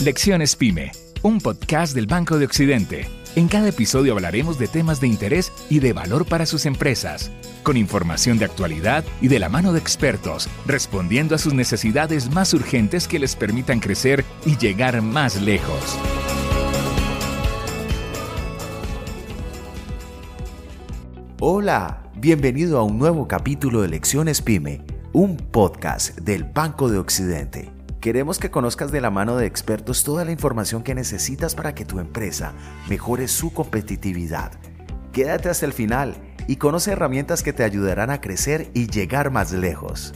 Lecciones Pyme, un podcast del Banco de Occidente. En cada episodio hablaremos de temas de interés y de valor para sus empresas, con información de actualidad y de la mano de expertos, respondiendo a sus necesidades más urgentes que les permitan crecer y llegar más lejos. Hola, bienvenido a un nuevo capítulo de Lecciones Pyme, un podcast del Banco de Occidente. Queremos que conozcas de la mano de expertos toda la información que necesitas para que tu empresa mejore su competitividad. Quédate hasta el final y conoce herramientas que te ayudarán a crecer y llegar más lejos.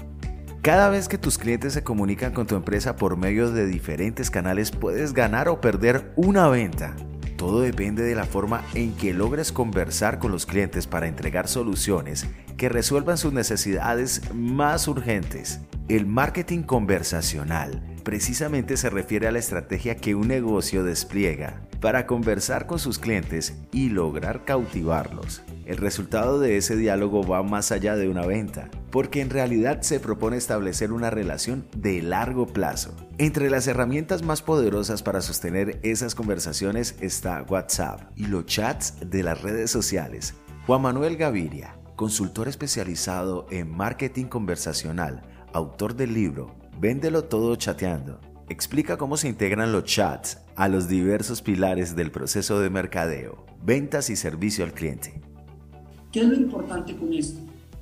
Cada vez que tus clientes se comunican con tu empresa por medio de diferentes canales puedes ganar o perder una venta. Todo depende de la forma en que logres conversar con los clientes para entregar soluciones que resuelvan sus necesidades más urgentes. El marketing conversacional precisamente se refiere a la estrategia que un negocio despliega para conversar con sus clientes y lograr cautivarlos. El resultado de ese diálogo va más allá de una venta, porque en realidad se propone establecer una relación de largo plazo. Entre las herramientas más poderosas para sostener esas conversaciones está WhatsApp y los chats de las redes sociales. Juan Manuel Gaviria, consultor especializado en marketing conversacional, autor del libro Véndelo todo chateando. Explica cómo se integran los chats a los diversos pilares del proceso de mercadeo, ventas y servicio al cliente. ¿Qué es lo importante con esto?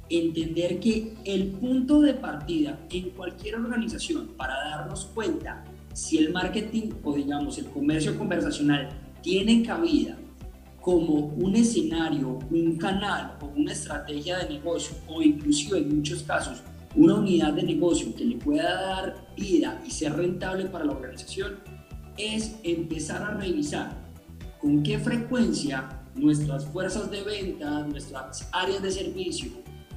Entender que el punto de partida en cualquier organización para darnos cuenta si el marketing o digamos el comercio conversacional tiene cabida como un escenario, un canal o una estrategia de negocio o inclusive en muchos casos una unidad de negocio que le pueda dar vida y ser rentable para la organización es empezar a revisar con qué frecuencia nuestras fuerzas de venta, nuestras áreas de servicio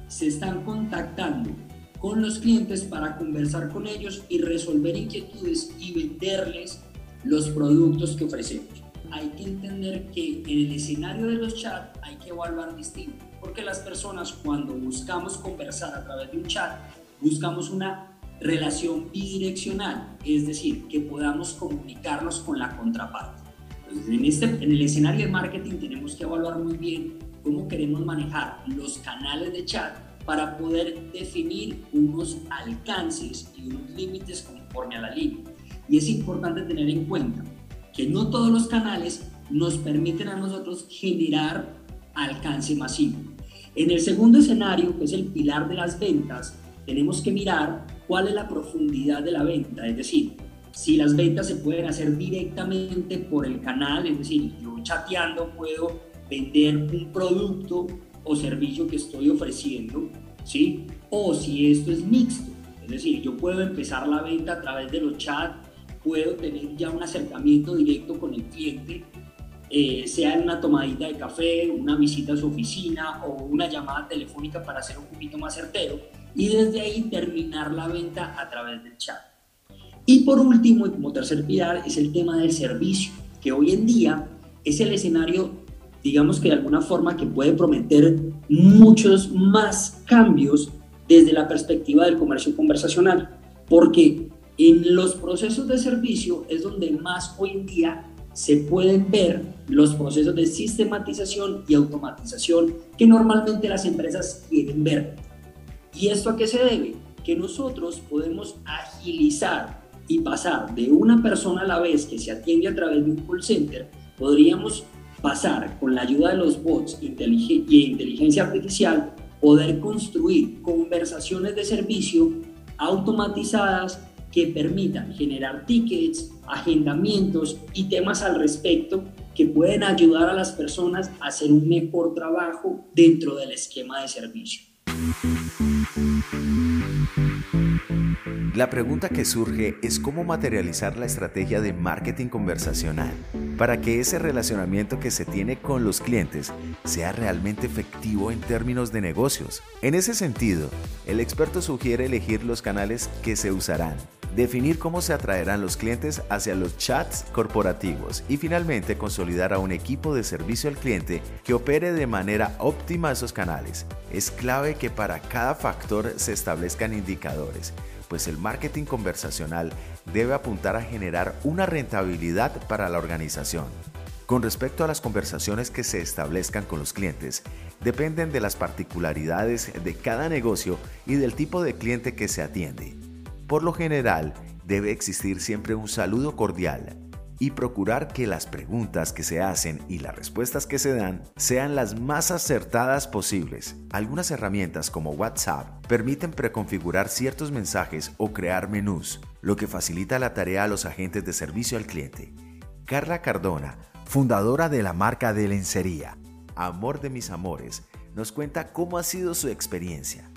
se están contactando con los clientes para conversar con ellos y resolver inquietudes y venderles los productos que ofrecemos. Hay que entender que en el escenario de los chats hay que evaluar distinto porque las personas cuando buscamos conversar a través de un chat, buscamos una relación bidireccional, es decir, que podamos comunicarnos con la contraparte. Entonces, en, este, en el escenario de marketing tenemos que evaluar muy bien cómo queremos manejar los canales de chat para poder definir unos alcances y unos límites conforme a la línea. Y es importante tener en cuenta que no todos los canales nos permiten a nosotros generar alcance masivo. En el segundo escenario, que es el pilar de las ventas, tenemos que mirar cuál es la profundidad de la venta, es decir, si las ventas se pueden hacer directamente por el canal, es decir, yo chateando puedo vender un producto o servicio que estoy ofreciendo, ¿sí? O si esto es mixto, es decir, yo puedo empezar la venta a través de los chats, puedo tener ya un acercamiento directo con el cliente eh, sea en una tomadita de café, una visita a su oficina o una llamada telefónica para ser un poquito más certero y desde ahí terminar la venta a través del chat. Y por último, y como tercer pilar, es el tema del servicio, que hoy en día es el escenario, digamos que de alguna forma, que puede prometer muchos más cambios desde la perspectiva del comercio conversacional, porque en los procesos de servicio es donde más hoy en día se pueden ver los procesos de sistematización y automatización que normalmente las empresas quieren ver. ¿Y esto a qué se debe? Que nosotros podemos agilizar y pasar de una persona a la vez que se atiende a través de un call center, podríamos pasar con la ayuda de los bots y inteligencia artificial, poder construir conversaciones de servicio automatizadas que permitan generar tickets, agendamientos y temas al respecto que pueden ayudar a las personas a hacer un mejor trabajo dentro del esquema de servicio. La pregunta que surge es cómo materializar la estrategia de marketing conversacional para que ese relacionamiento que se tiene con los clientes sea realmente efectivo en términos de negocios. En ese sentido, el experto sugiere elegir los canales que se usarán definir cómo se atraerán los clientes hacia los chats corporativos y finalmente consolidar a un equipo de servicio al cliente que opere de manera óptima esos canales. Es clave que para cada factor se establezcan indicadores pues el marketing conversacional debe apuntar a generar una rentabilidad para la organización. Con respecto a las conversaciones que se establezcan con los clientes, dependen de las particularidades de cada negocio y del tipo de cliente que se atiende. Por lo general, debe existir siempre un saludo cordial, y procurar que las preguntas que se hacen y las respuestas que se dan sean las más acertadas posibles. Algunas herramientas como WhatsApp permiten preconfigurar ciertos mensajes o crear menús, lo que facilita la tarea a los agentes de servicio al cliente. Carla Cardona, fundadora de la marca de lencería, Amor de mis Amores, nos cuenta cómo ha sido su experiencia.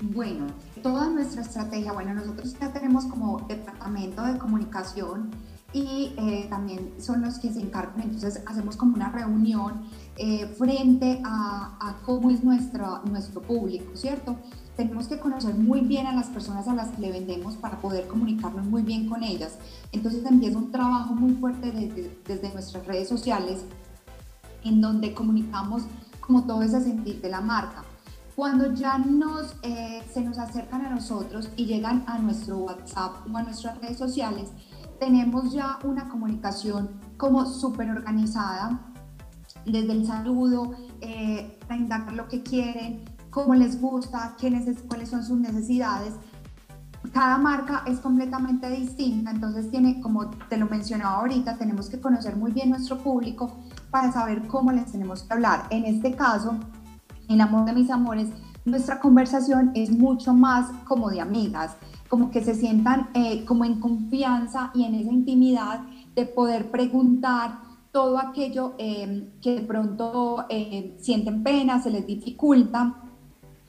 Bueno, toda nuestra estrategia, bueno, nosotros ya tenemos como departamento de comunicación y eh, también son los que se encargan, entonces hacemos como una reunión eh, frente a, a, cómo es nuestro, nuestro público, ¿cierto? Tenemos que conocer muy bien a las personas a las que le vendemos para poder comunicarnos muy bien con ellas. Entonces empieza un trabajo muy fuerte desde, desde nuestras redes sociales en donde comunicamos como todo ese sentir de la marca. Cuando ya nos, eh, se nos acercan a nosotros y llegan a nuestro WhatsApp o a nuestras redes sociales, tenemos ya una comunicación como súper organizada, desde el saludo, eh, para indagar lo que quieren, cómo les gusta, quiénes, cuáles son sus necesidades. Cada marca es completamente distinta, entonces tiene, como te lo mencionaba ahorita, tenemos que conocer muy bien nuestro público para saber cómo les tenemos que hablar. En este caso, en Amor de mis Amores, nuestra conversación es mucho más como de amigas como que se sientan eh, como en confianza y en esa intimidad de poder preguntar todo aquello eh, que de pronto eh, sienten pena, se les dificulta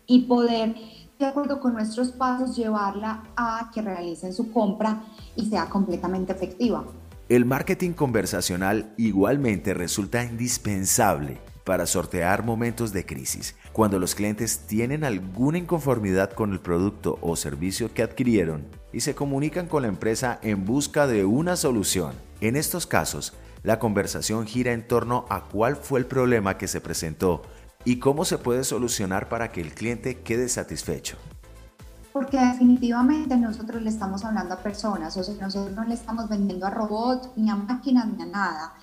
y poder, de acuerdo con nuestros pasos, llevarla a que realicen su compra y sea completamente efectiva. El marketing conversacional igualmente resulta indispensable para sortear momentos de crisis, cuando los clientes tienen alguna inconformidad con el producto o servicio que adquirieron y se comunican con la empresa en busca de una solución. En estos casos, la conversación gira en torno a cuál fue el problema que se presentó y cómo se puede solucionar para que el cliente quede satisfecho. Porque definitivamente nosotros le estamos hablando a personas, o sea, nosotros no le estamos vendiendo a robots, ni a máquinas, ni a nada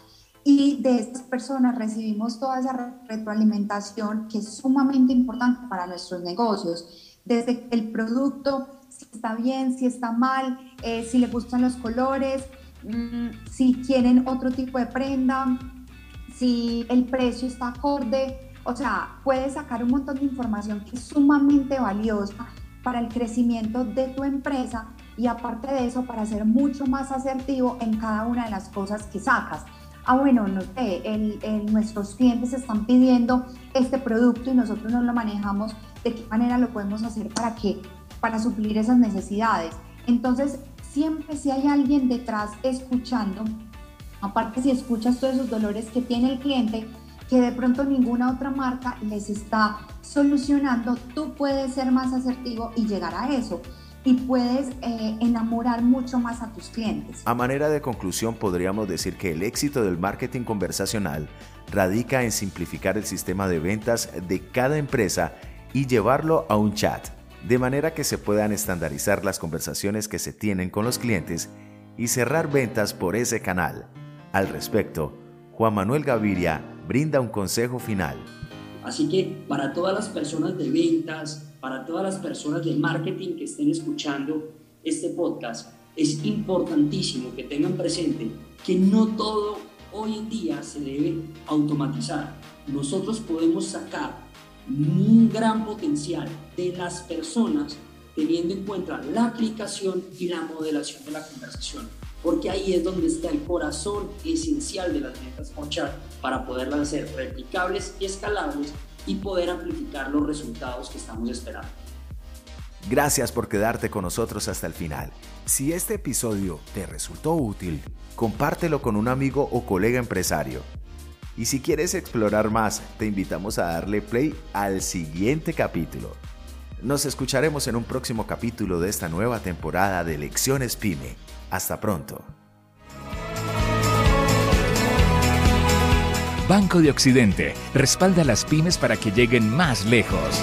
y de estas personas recibimos toda esa retroalimentación que es sumamente importante para nuestros negocios, desde el producto, si está bien, si está mal, eh, si le gustan los colores, mm, si quieren otro tipo de prenda, si el precio está acorde, o sea, puedes sacar un montón de información que es sumamente valiosa para el crecimiento de tu empresa y aparte de eso para ser mucho más asertivo en cada una de las cosas que sacas ah, bueno, no sé, nuestros clientes están pidiendo este producto y nosotros no lo manejamos, ¿de qué manera lo podemos hacer para, que, para suplir esas necesidades? Entonces, siempre si hay alguien detrás escuchando, aparte si escuchas todos esos dolores que tiene el cliente, que de pronto ninguna otra marca les está solucionando, tú puedes ser más asertivo y llegar a eso y puedes eh, enamorar mucho más a tus clientes. A manera de conclusión podríamos decir que el éxito del marketing conversacional radica en simplificar el sistema de ventas de cada empresa y llevarlo a un chat, de manera que se puedan estandarizar las conversaciones que se tienen con los clientes y cerrar ventas por ese canal. Al respecto, Juan Manuel Gaviria brinda un consejo final. Así que para todas las personas de ventas, para todas las personas de marketing que estén escuchando este podcast, es importantísimo que tengan presente que no todo hoy en día se debe automatizar. Nosotros podemos sacar un gran potencial de las personas teniendo en cuenta la aplicación y la modelación de la conversación, porque ahí es donde está el corazón esencial de las ventas on para poderlas hacer replicables y escalables y poder amplificar los resultados que estamos esperando. Gracias por quedarte con nosotros hasta el final. Si este episodio te resultó útil, compártelo con un amigo o colega empresario. Y si quieres explorar más, te invitamos a darle play al siguiente capítulo. Nos escucharemos en un próximo capítulo de esta nueva temporada de Lecciones Pyme. Hasta pronto. Banco de Occidente respalda a las pymes para que lleguen más lejos.